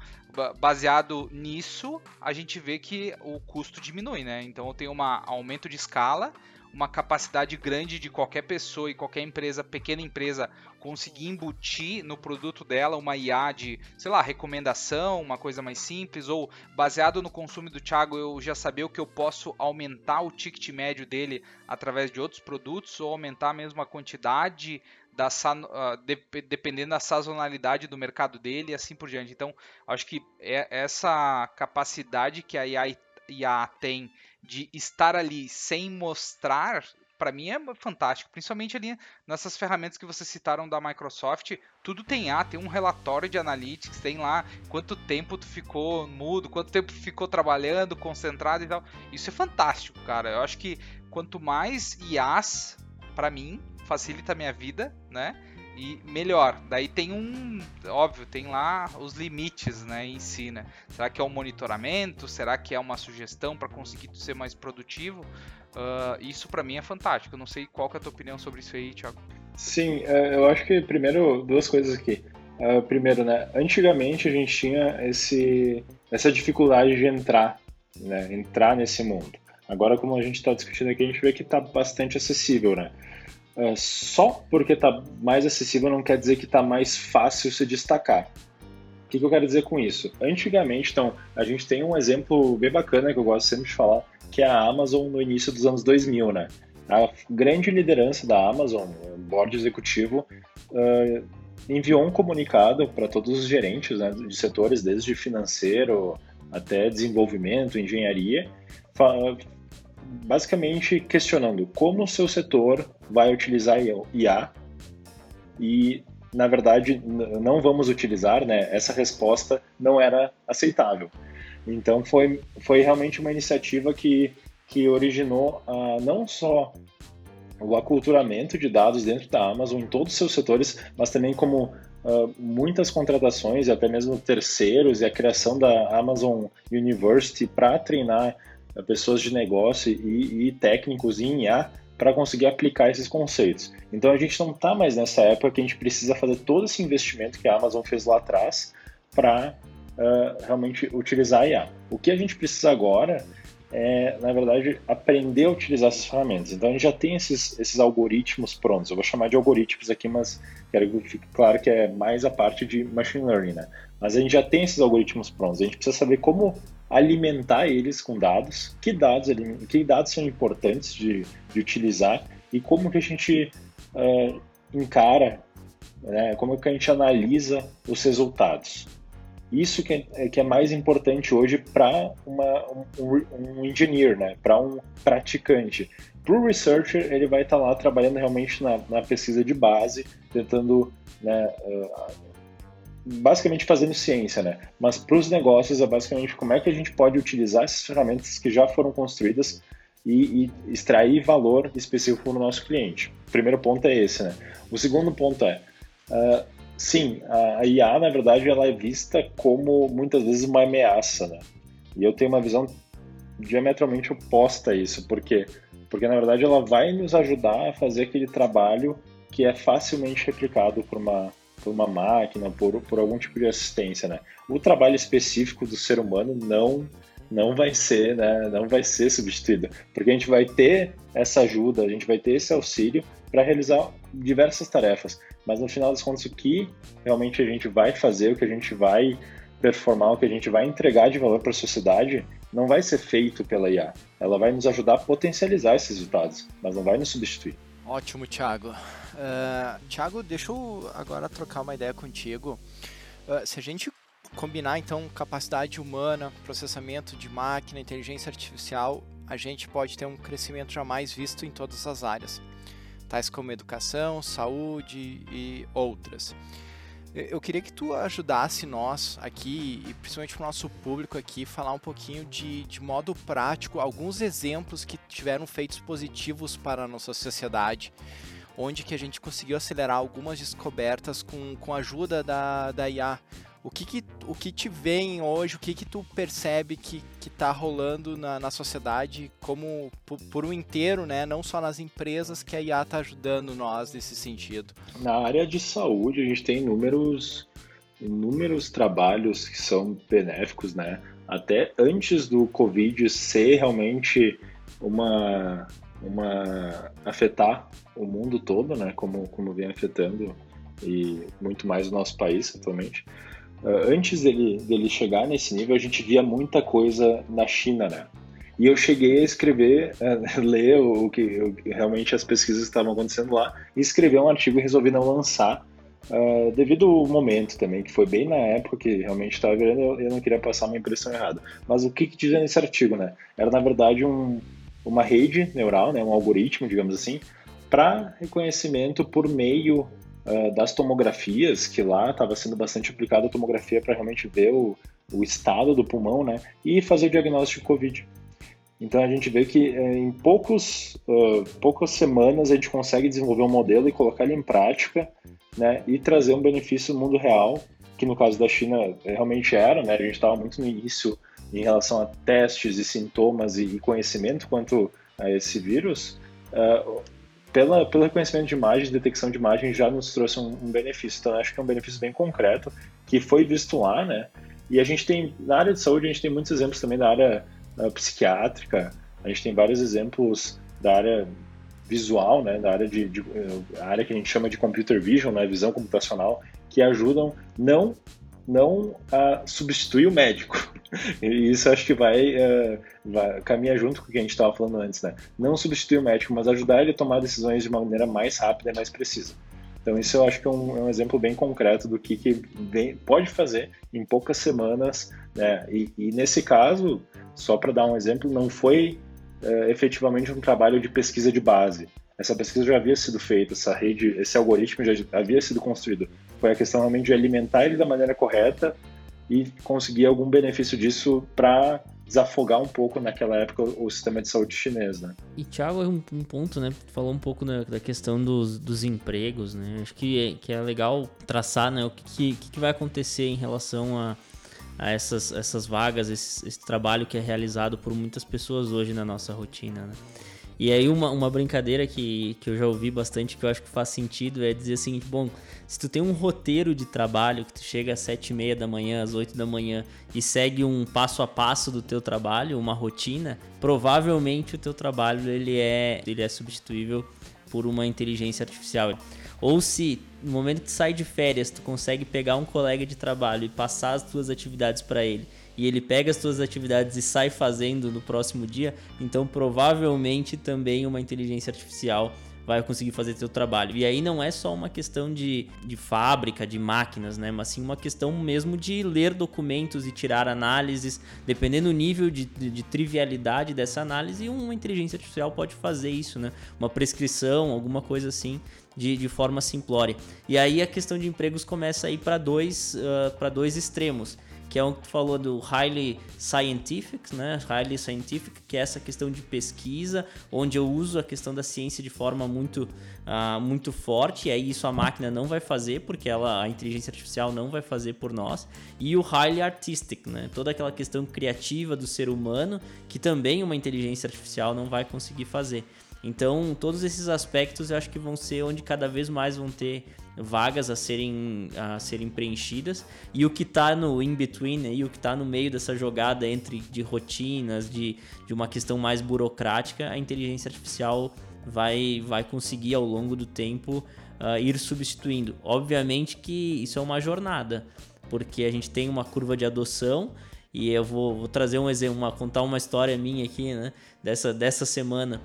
baseado nisso, a gente vê que o custo diminui, né? Então, tenho um aumento de escala, uma capacidade grande de qualquer pessoa e qualquer empresa, pequena empresa, conseguir embutir no produto dela uma IA de, sei lá, recomendação, uma coisa mais simples, ou baseado no consumo do Thiago, eu já saber o que eu posso aumentar o ticket médio dele através de outros produtos, ou aumentar mesmo a quantidade da, uh, de, dependendo da sazonalidade do mercado dele e assim por diante. Então, acho que é essa capacidade que a IA, IA tem de estar ali sem mostrar, para mim é fantástico. Principalmente ali nessas ferramentas que vocês citaram da Microsoft, tudo tem A, tem um relatório de analytics, tem lá quanto tempo tu ficou mudo, quanto tempo ficou trabalhando, concentrado e tal. Isso é fantástico, cara. Eu acho que quanto mais IAs, para mim, facilita a minha vida, né? E melhor. Daí tem um, óbvio, tem lá os limites, né, em si, né? Será que é um monitoramento? Será que é uma sugestão para conseguir ser mais produtivo? Uh, isso para mim é fantástico. Eu não sei qual é a tua opinião sobre isso aí, Thiago.
Sim, é, eu acho que primeiro duas coisas aqui. Uh, primeiro, né? Antigamente a gente tinha esse, essa dificuldade de entrar, né? Entrar nesse mundo. Agora, como a gente está discutindo aqui, a gente vê que está bastante acessível, né? Uh, só porque está mais acessível não quer dizer que está mais fácil se destacar. O que, que, eu quero dizer com isso? Antigamente, então, a gente tem um exemplo bem bacana que eu gosto sempre de falar, que é a Amazon no início dos anos 2000, né? A grande liderança da Amazon, o board executivo, uh, enviou um comunicado para todos os gerentes né, de setores, desde financeiro até desenvolvimento, engenharia, basicamente questionando como o seu setor vai utilizar IA e, na verdade, não vamos utilizar, né? Essa resposta não era aceitável. Então, foi, foi realmente uma iniciativa que, que originou uh, não só o aculturamento de dados dentro da Amazon em todos os seus setores, mas também como uh, muitas contratações até mesmo terceiros e a criação da Amazon University para treinar pessoas de negócio e, e técnicos em IA para conseguir aplicar esses conceitos. Então a gente não está mais nessa época que a gente precisa fazer todo esse investimento que a Amazon fez lá atrás para uh, realmente utilizar a IA. O que a gente precisa agora é, na verdade, aprender a utilizar essas ferramentas. Então a gente já tem esses, esses algoritmos prontos. Eu vou chamar de algoritmos aqui, mas quero que fique claro que é mais a parte de machine learning, né? Mas a gente já tem esses algoritmos prontos. A gente precisa saber como alimentar eles com dados, que dados, que dados são importantes de, de utilizar e como que a gente uh, encara, né, como que a gente analisa os resultados. Isso que é, que é mais importante hoje para um, um engineer, né, para um praticante. Para o researcher, ele vai estar tá lá trabalhando realmente na, na pesquisa de base, tentando né, uh, basicamente fazendo ciência, né? Mas para os negócios é basicamente como é que a gente pode utilizar essas ferramentas que já foram construídas e, e extrair valor específico no nosso cliente. O primeiro ponto é esse, né? O segundo ponto é, uh, sim, a IA na verdade ela é vista como muitas vezes uma ameaça, né? E eu tenho uma visão diametralmente oposta a isso, porque porque na verdade ela vai nos ajudar a fazer aquele trabalho que é facilmente replicado por uma por uma máquina, por, por algum tipo de assistência, né? O trabalho específico do ser humano não não vai ser, né, não vai ser substituído, porque a gente vai ter essa ajuda, a gente vai ter esse auxílio para realizar diversas tarefas, mas no final das contas o que realmente a gente vai fazer, o que a gente vai performar, o que a gente vai entregar de valor para a sociedade, não vai ser feito pela IA. Ela vai nos ajudar a potencializar esses resultados, mas não vai nos substituir.
Ótimo, Thiago. Uh, Thiago, deixa eu agora trocar uma ideia contigo. Uh, se a gente combinar então capacidade humana, processamento de máquina, inteligência artificial, a gente pode ter um crescimento jamais visto em todas as áreas, tais como educação, saúde e outras. Eu queria que tu ajudasse nós aqui, e principalmente o nosso público aqui, falar um pouquinho de, de modo prático, alguns exemplos que tiveram feitos positivos para a nossa sociedade, onde que a gente conseguiu acelerar algumas descobertas com, com a ajuda da, da IA. O que que, o que te vem hoje, o que que tu percebe que, que tá rolando na, na sociedade como por, por, um inteiro, né? Não só nas empresas que a IA tá ajudando nós nesse sentido.
Na área de saúde a gente tem inúmeros, inúmeros trabalhos que são benéficos, né? Até antes do Covid ser realmente uma uma afetar o mundo todo, né, como, como vem afetando e muito mais o nosso país atualmente. Uh, antes dele, dele chegar nesse nível, a gente via muita coisa na China, né? E eu cheguei a escrever, [LAUGHS] uh, ler o que, o que realmente as pesquisas estavam acontecendo lá e escrever um artigo e resolvi não lançar Uh, devido ao momento também, que foi bem na época que realmente estava virando, eu, eu, não queria passar uma impressão errada. Mas o que, que dizia nesse artigo, né? Era, na verdade, um, uma rede neural, né, um algoritmo, digamos assim, para reconhecimento por meio uh, das tomografias, que lá estava sendo bastante aplicada a tomografia para realmente ver o, o estado do pulmão, né? E fazer o diagnóstico de Covid. Então a gente vê que eh, em poucos, uh, poucas semanas a gente consegue desenvolver um modelo e colocar ele em prática né, e trazer um benefício no mundo real, que no caso da China realmente era, né, a gente estava muito no início em relação a testes e sintomas e conhecimento quanto a esse vírus, uh, pela, pelo reconhecimento de imagem, detecção de imagem já nos trouxe um, um benefício. Então acho que é um benefício bem concreto que foi visto lá, né? E a gente tem na área de saúde a gente tem muitos exemplos também da área uh, psiquiátrica. A gente tem vários exemplos da área visual, né, da área de, de a área que a gente chama de computer vision, né, visão computacional, que ajudam não não a substituir o médico. [LAUGHS] E isso acho que vai, uh, vai caminhar junto com o que a gente estava falando antes, né? Não substituir o médico, mas ajudar ele a tomar decisões de uma maneira mais rápida e mais precisa. Então isso eu acho que é um, é um exemplo bem concreto do que, que vem, pode fazer em poucas semanas, né? E, e nesse caso, só para dar um exemplo, não foi é, efetivamente um trabalho de pesquisa de base. Essa pesquisa já havia sido feita, essa rede, esse algoritmo já havia sido construído. Foi a questão realmente de alimentar ele da maneira correta e conseguir algum benefício disso para desafogar um pouco naquela época o sistema de saúde chinês, né?
E Thiago, um, um ponto, né? Falou um pouco né, da questão dos, dos empregos, né? Acho que é, que é legal traçar, né? O que, que, que vai acontecer em relação a a essas, essas vagas, esse, esse, trabalho que é realizado por muitas pessoas hoje na nossa rotina. Né? E aí uma, uma brincadeira que, que eu já ouvi bastante, que eu acho que faz sentido, é dizer assim, bom, se tu tem um roteiro de trabalho, que tu chega às sete e meia da manhã, às oito da manhã, e segue um passo a passo do teu trabalho, uma rotina, provavelmente o teu trabalho ele é, ele é substituível por uma inteligência artificial. Ou se no momento que tu sai de férias, tu consegue pegar um colega de trabalho e passar as tuas atividades para ele, e ele pega as tuas atividades e sai fazendo no próximo dia, então provavelmente também uma inteligência artificial vai conseguir fazer teu trabalho. E aí não é só uma questão de, de fábrica, de máquinas, né? Mas sim uma questão mesmo de ler documentos e tirar análises, dependendo do nível de, de, de trivialidade dessa análise, uma inteligência artificial pode fazer isso, né? Uma prescrição, alguma coisa assim de, de forma simplória. E aí a questão de empregos começa a ir para dois, uh, para dois extremos que é o que tu falou do highly scientific, né? Highly scientific, que é essa questão de pesquisa, onde eu uso a questão da ciência de forma muito, uh, muito forte, e aí isso a máquina não vai fazer, porque ela, a inteligência artificial não vai fazer por nós. E o highly artistic, né? Toda aquela questão criativa do ser humano, que também uma inteligência artificial não vai conseguir fazer. Então, todos esses aspectos eu acho que vão ser onde cada vez mais vão ter vagas a serem, a serem preenchidas. E o que está no in-between, e o que está no meio dessa jogada entre de rotinas, de, de uma questão mais burocrática, a inteligência artificial vai, vai conseguir ao longo do tempo uh, ir substituindo. Obviamente que isso é uma jornada, porque a gente tem uma curva de adoção. E eu vou, vou trazer um exemplo, uma, contar uma história minha aqui, né? Dessa, dessa semana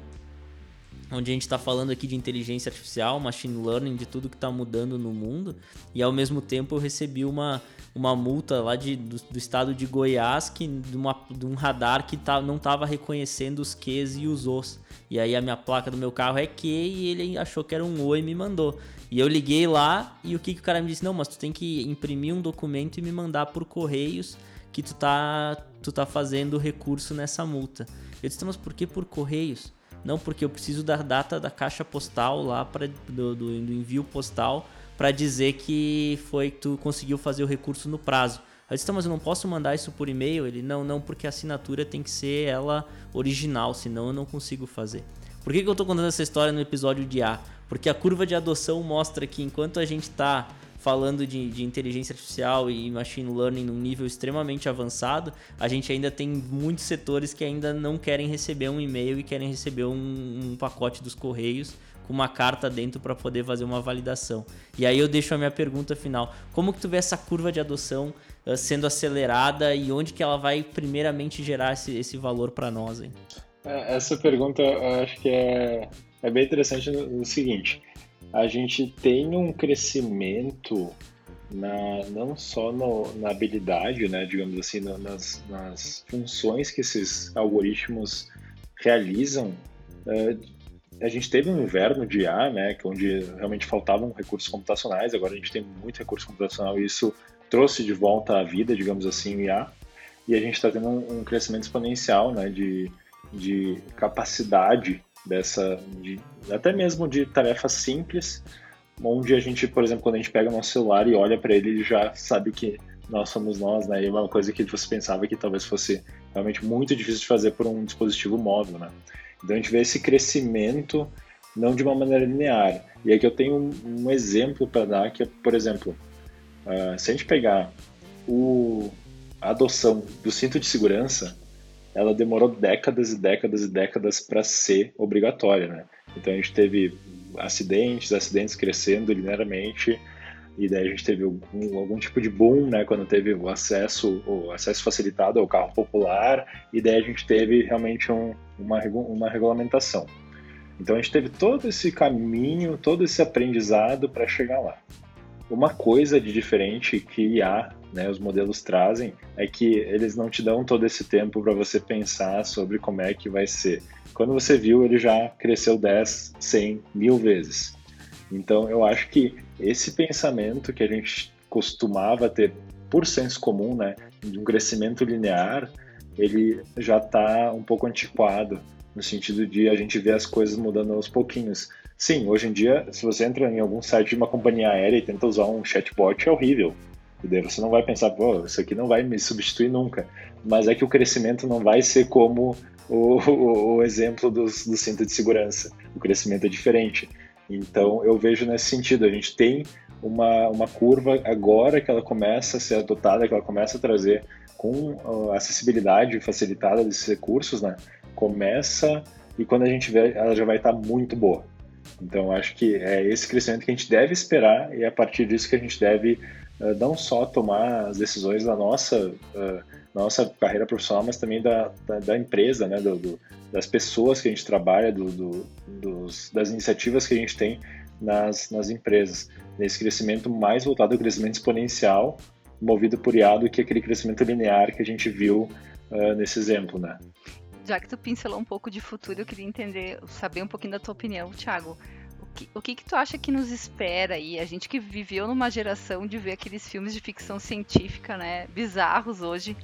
onde a gente está falando aqui de inteligência artificial, machine learning, de tudo que está mudando no mundo, e ao mesmo tempo eu recebi uma, uma multa lá de, do, do estado de Goiás que, de, uma, de um radar que tá, não estava reconhecendo os Qs e os Os. E aí a minha placa do meu carro é Q e ele achou que era um O e me mandou. E eu liguei lá e o que, que o cara me disse? Não, mas tu tem que imprimir um documento e me mandar por correios que tu tá, tu tá fazendo recurso nessa multa. Eu disse, mas por que por correios? Não, porque eu preciso da data da caixa postal lá para do, do, do, envio postal para dizer que foi tu conseguiu fazer o recurso no prazo. Eu disse, tá, mas eu não posso mandar isso por e-mail? Ele, não, não, porque a assinatura tem que ser ela original, senão eu não consigo fazer. Por que, que eu estou contando essa história no episódio de A? Porque a curva de adoção mostra que enquanto a gente está falando de, de, inteligência artificial e machine learning num nível extremamente avançado, a gente ainda tem muitos setores que ainda não querem receber um e-mail e querem receber um, um pacote dos correios com uma carta dentro para poder fazer uma validação. E aí eu deixo a minha pergunta final: como que tu vê essa curva de adoção uh, sendo acelerada e onde que ela vai primeiramente gerar esse, esse valor para nós? Hein?
É, essa pergunta eu acho que é, é bem interessante no, no seguinte: a gente tem um crescimento na, não só no, na habilidade, né, digamos assim, nas, nas funções que esses algoritmos realizam. Uh, a gente teve um inverno de IA, né, onde realmente faltavam recursos computacionais, agora a gente tem muito recurso computacional e isso trouxe de volta à vida, digamos assim, o IA. E a gente está tendo um, um, crescimento exponencial né, de, de capacidade dessa, de, até mesmo de tarefas simples, onde a gente, por exemplo, quando a gente pega o nosso celular e olha para ele, ele já sabe que nós somos nós, né? E é uma coisa que você pensava que talvez fosse realmente muito difícil de fazer por um dispositivo móvel, né? Então a gente vê esse crescimento não de uma maneira linear. E aqui eu tenho um, um exemplo para dar, que é, por exemplo, uh, se a gente pegar o, a adoção do cinto de segurança, ela demorou décadas e décadas e décadas para ser obrigatória, né? Então a gente teve acidentes, acidentes crescendo linearmente, e daí a gente teve algum, algum, tipo de boom, né, quando teve o acesso, o acesso facilitado ao carro popular, e daí a gente teve realmente um, uma, uma regulamentação. Então a gente teve todo esse caminho, todo esse aprendizado para chegar lá. Uma coisa de diferente que há, né, os modelos trazem, é que eles não te dão todo esse tempo para você pensar sobre como é que vai ser. Quando você viu, ele já cresceu 10, 100, mil vezes. Então eu acho que esse pensamento que a gente costumava ter por senso comum, né, de um crescimento linear, ele já está um pouco antiquado no sentido de a gente ver as coisas mudando aos pouquinhos. Sim, hoje em dia, se você entra em algum site de uma companhia aérea e tenta usar um chatbot, é horrível. E daí você não vai pensar, pô, isso aqui não vai me substituir nunca. Mas é que o crescimento não vai ser como o, o, o exemplo dos, do cinto de segurança. O crescimento é diferente. Então eu vejo nesse sentido, a gente tem uma, uma curva agora que ela começa a ser adotada, que ela começa a trazer com a acessibilidade facilitada desses recursos, né? Começa e quando a gente vê, ela já vai estar muito boa. Então acho que é esse crescimento que a gente deve esperar e é a partir disso que a gente deve uh, não só tomar as decisões da nossa uh, nossa carreira profissional, mas também da, da, da empresa, né? Do, do, das pessoas que a gente trabalha, do, do, dos, das iniciativas que a gente tem nas, nas empresas. Nesse crescimento mais voltado ao crescimento exponencial, movido por IA, do que aquele crescimento linear que a gente viu uh, nesse exemplo, né?
Já que tu pincelou um pouco de futuro, eu queria entender, saber um pouquinho da tua opinião, Thiago. O que, o que, tu acha que nos espera aí? A gente que viveu numa geração de ver aqueles filmes de ficção científica, né, bizarros hoje,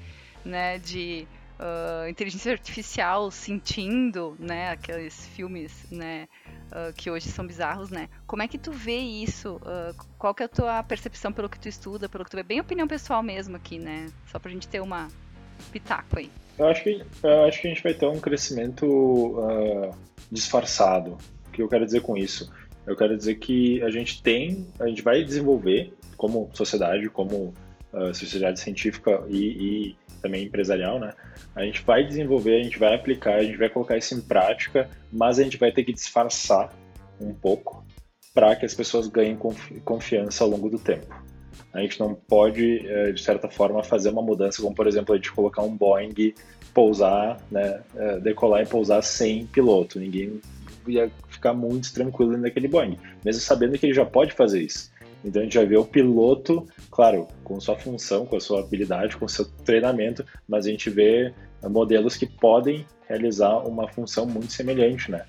né, de uh, inteligência artificial sentindo, né, aqueles filmes, né, uh, que hoje são bizarros, né? Como é que tu vê isso? Uh, qual que é a tua percepção pelo que tu estuda, pelo que tu vê? Bem opinião pessoal mesmo aqui, né? Só pra gente ter uma pitaco aí.
Eu acho que, eu acho que a gente vai ter um crescimento disfarçado. O que eu quero dizer com isso? Eu quero dizer que a gente tem, a gente vai desenvolver como sociedade, como uh, sociedade científica e, e, também empresarial, né? A gente vai desenvolver, a gente vai aplicar, a gente vai colocar isso em prática, mas a gente vai ter que disfarçar um pouco para que as pessoas ganhem confiança ao longo do tempo. A gente não pode, eh, de certa forma, fazer uma mudança, como por exemplo a gente colocar um Boeing pousar, né, eh, decolar e pousar sem piloto. Ninguém ia ficar muito tranquilo naquele Boeing, mesmo sabendo que ele já pode fazer isso. Então a gente vai ver o piloto, claro, com sua função, com a sua habilidade, com seu treinamento, mas a gente vê modelos que podem realizar uma função muito semelhante, né?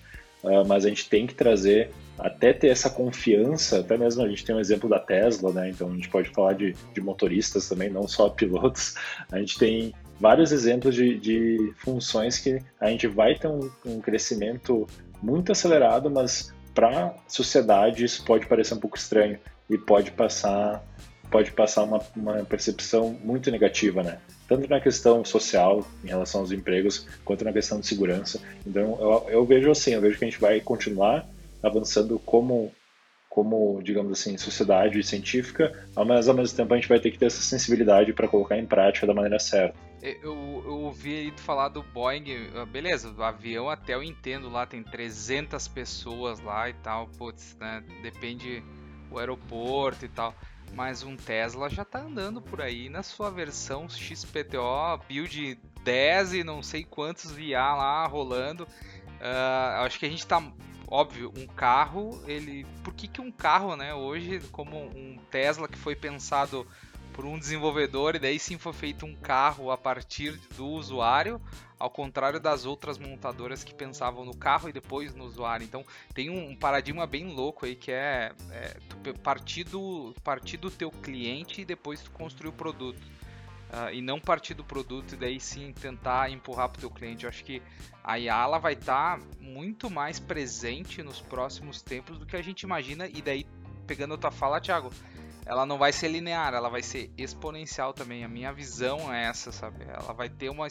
Mas a gente tem que trazer, até ter essa confiança, até mesmo a gente tem um exemplo da Tesla, né? Então a gente pode falar de, de motoristas também, não só [LAUGHS] pilotos. A gente tem vários exemplos de, de funções que a gente vai ter um, um crescimento muito acelerado, mas para a sociedade isso pode parecer um pouco estranho e pode passar pode passar uma, uma percepção muito negativa, né? Tanto na questão social, em relação aos empregos, quanto na questão de segurança. Então, eu, eu vejo assim, eu vejo que a gente vai continuar avançando como como, digamos assim, sociedade científica, mas ao mesmo tempo a gente vai ter que ter essa sensibilidade para colocar em prática da maneira certa.
Eu, eu ouvi aí falar do Boeing, ah, beleza, o avião até eu entendo lá, tem 300 pessoas lá e tal, putz, né, depende o aeroporto e tal, mas um Tesla já tá andando por aí na sua versão XPTO, build 10 e não sei quantos VA lá rolando, uh, acho que a gente tá óbvio, um carro, ele. Por que, que um carro, né, hoje, como um Tesla que foi pensado por um desenvolvedor e daí sim foi feito um carro a partir do usuário, ao contrário das outras montadoras que pensavam no carro e depois no usuário. Então tem um, paradigma bem louco aí que é, é partir, do, partir do teu cliente e depois tu construir o produto. Uh, e não partir do produto e daí sim tentar empurrar para o teu cliente. Eu acho que a Yala vai estar tá muito mais presente nos próximos tempos do que a gente imagina. E daí, pegando a tua fala, Thiago, ela não vai ser linear, ela vai ser exponencial também. A minha visão é essa, sabe? Ela vai ter uma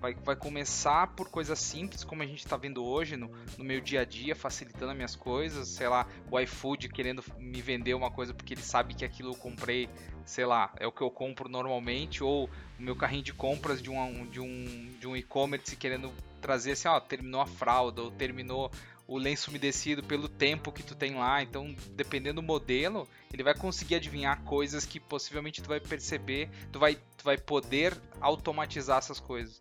vai, vai começar por coisas simples, como a gente está vendo hoje no, no meu dia a dia, facilitando as minhas coisas. Sei lá, o iFood querendo me vender uma coisa porque ele sabe que aquilo eu comprei, sei lá, é o que eu compro normalmente, ou o meu carrinho de compras de um, de um, de um e-commerce querendo trazer assim, ó, terminou a fralda, ou terminou o lenço umedecido pelo tempo que tu tem lá. Então, dependendo do modelo, ele vai conseguir adivinhar coisas que possivelmente tu vai perceber, tu vai, tu vai poder automatizar essas coisas.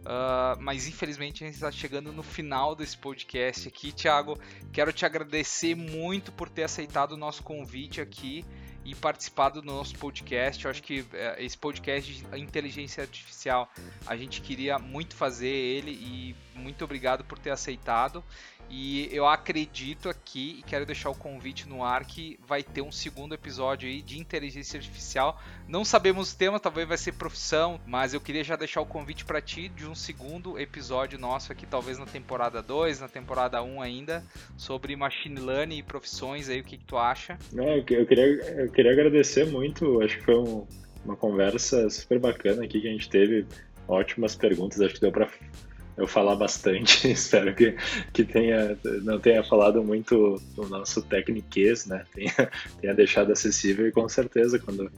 Uh, mas infelizmente a gente está chegando no final desse podcast aqui, Thiago. Quero te agradecer muito por ter aceitado o nosso convite aqui e participado do nosso podcast. Eu acho que é, esse podcast de inteligência artificial a gente queria muito fazer ele e muito obrigado por ter aceitado. E eu acredito aqui, e quero deixar o convite no ar, que vai ter um segundo episódio aí de inteligência artificial. Não sabemos o tema, talvez vai ser profissão, mas eu queria já deixar o convite para ti de um segundo episódio nosso aqui, talvez na temporada 2, na temporada 1 ainda, sobre machine learning e profissões aí, o que, que tu acha?
É, eu, queria, eu queria agradecer muito, acho que foi um, uma conversa super bacana aqui que a gente teve, ótimas perguntas, acho que deu para eu falar bastante. [LAUGHS] Espero que, que tenha, não tenha falado muito o nosso técniquez, né? Tenha, tenha deixado acessível e com certeza quando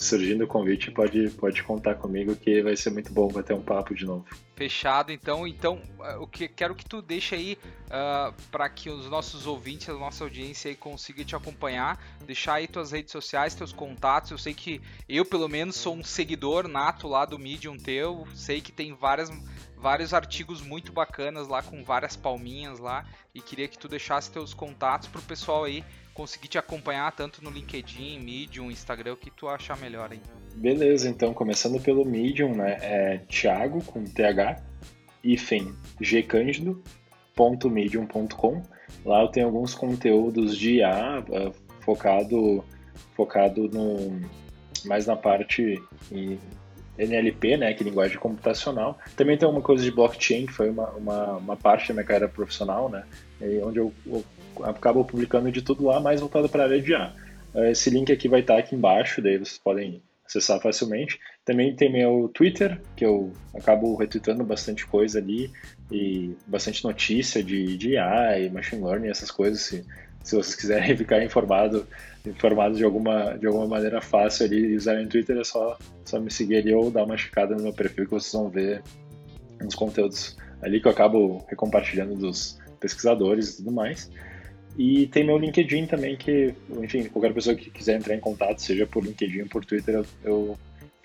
surgindo o convite pode, pode contar comigo que vai ser muito bom bater um papo de novo.
Fechado, então. Então, o que quero que tu deixe aí uh, ah, para que os nossos ouvintes, a nossa audiência aí consiga te acompanhar, deixar aí tuas redes sociais, teus contatos. Eu sei que eu, pelo menos, sou um seguidor nato lá do Medium teu. Sei que tem várias vários artigos muito bacanas lá com várias palminhas lá e queria que tu deixasse teus contatos pro pessoal aí conseguir te acompanhar tanto no LinkedIn, Medium, Instagram, o que tu achar melhor aí.
Beleza, então começando pelo Medium, né, é Thiago com TH hífen gcândido.medium.com. Lá eu tenho alguns conteúdos de IA uh, focado focado no mais na parte NLP, né, que é linguagem computacional. Também tem uma coisa de blockchain, que foi uma, uma, uma parte da minha carreira profissional, né, onde eu, eu acabo publicando de tudo lá, mais voltado para a área de A. Esse link aqui vai estar aqui embaixo, daí vocês podem acessar facilmente. Também tem meu Twitter, que eu acabo retweetando bastante coisa ali, e bastante notícia de, de AI, machine learning, essas coisas, se, se vocês quiserem [LAUGHS] ficar informado informados de alguma, de alguma maneira fácil ali usarem o Twitter, é só, só me seguir ali ou dar uma checada no meu perfil que vocês vão ver uns conteúdos ali que eu acabo recompartilhando dos pesquisadores e tudo mais. E tem meu LinkedIn também, que, enfim, qualquer pessoa que quiser entrar em contato, seja por LinkedIn ou por Twitter, eu, eu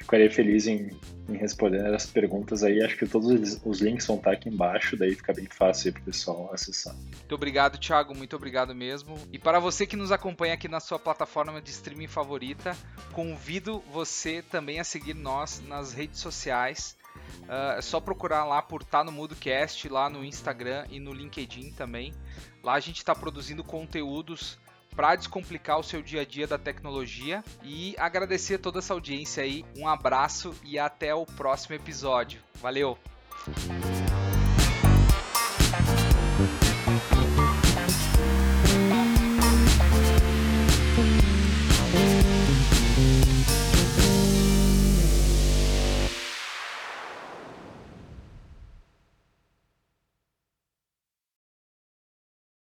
ficaria feliz em, em responder essas perguntas aí. Acho que todos os links vão estar aqui embaixo, daí fica bem fácil para o pessoal acessar.
Muito obrigado, Thiago. Muito obrigado mesmo. E para você que nos acompanha aqui na sua plataforma de streaming favorita, convido você também a seguir nós nas redes sociais. Uh, é só procurar lá por Tá no Mudocast, lá no Instagram e no LinkedIn também. Lá a gente está produzindo conteúdos para descomplicar o seu dia a dia da tecnologia e agradecer toda essa audiência aí. Um abraço e até o próximo episódio. Valeu!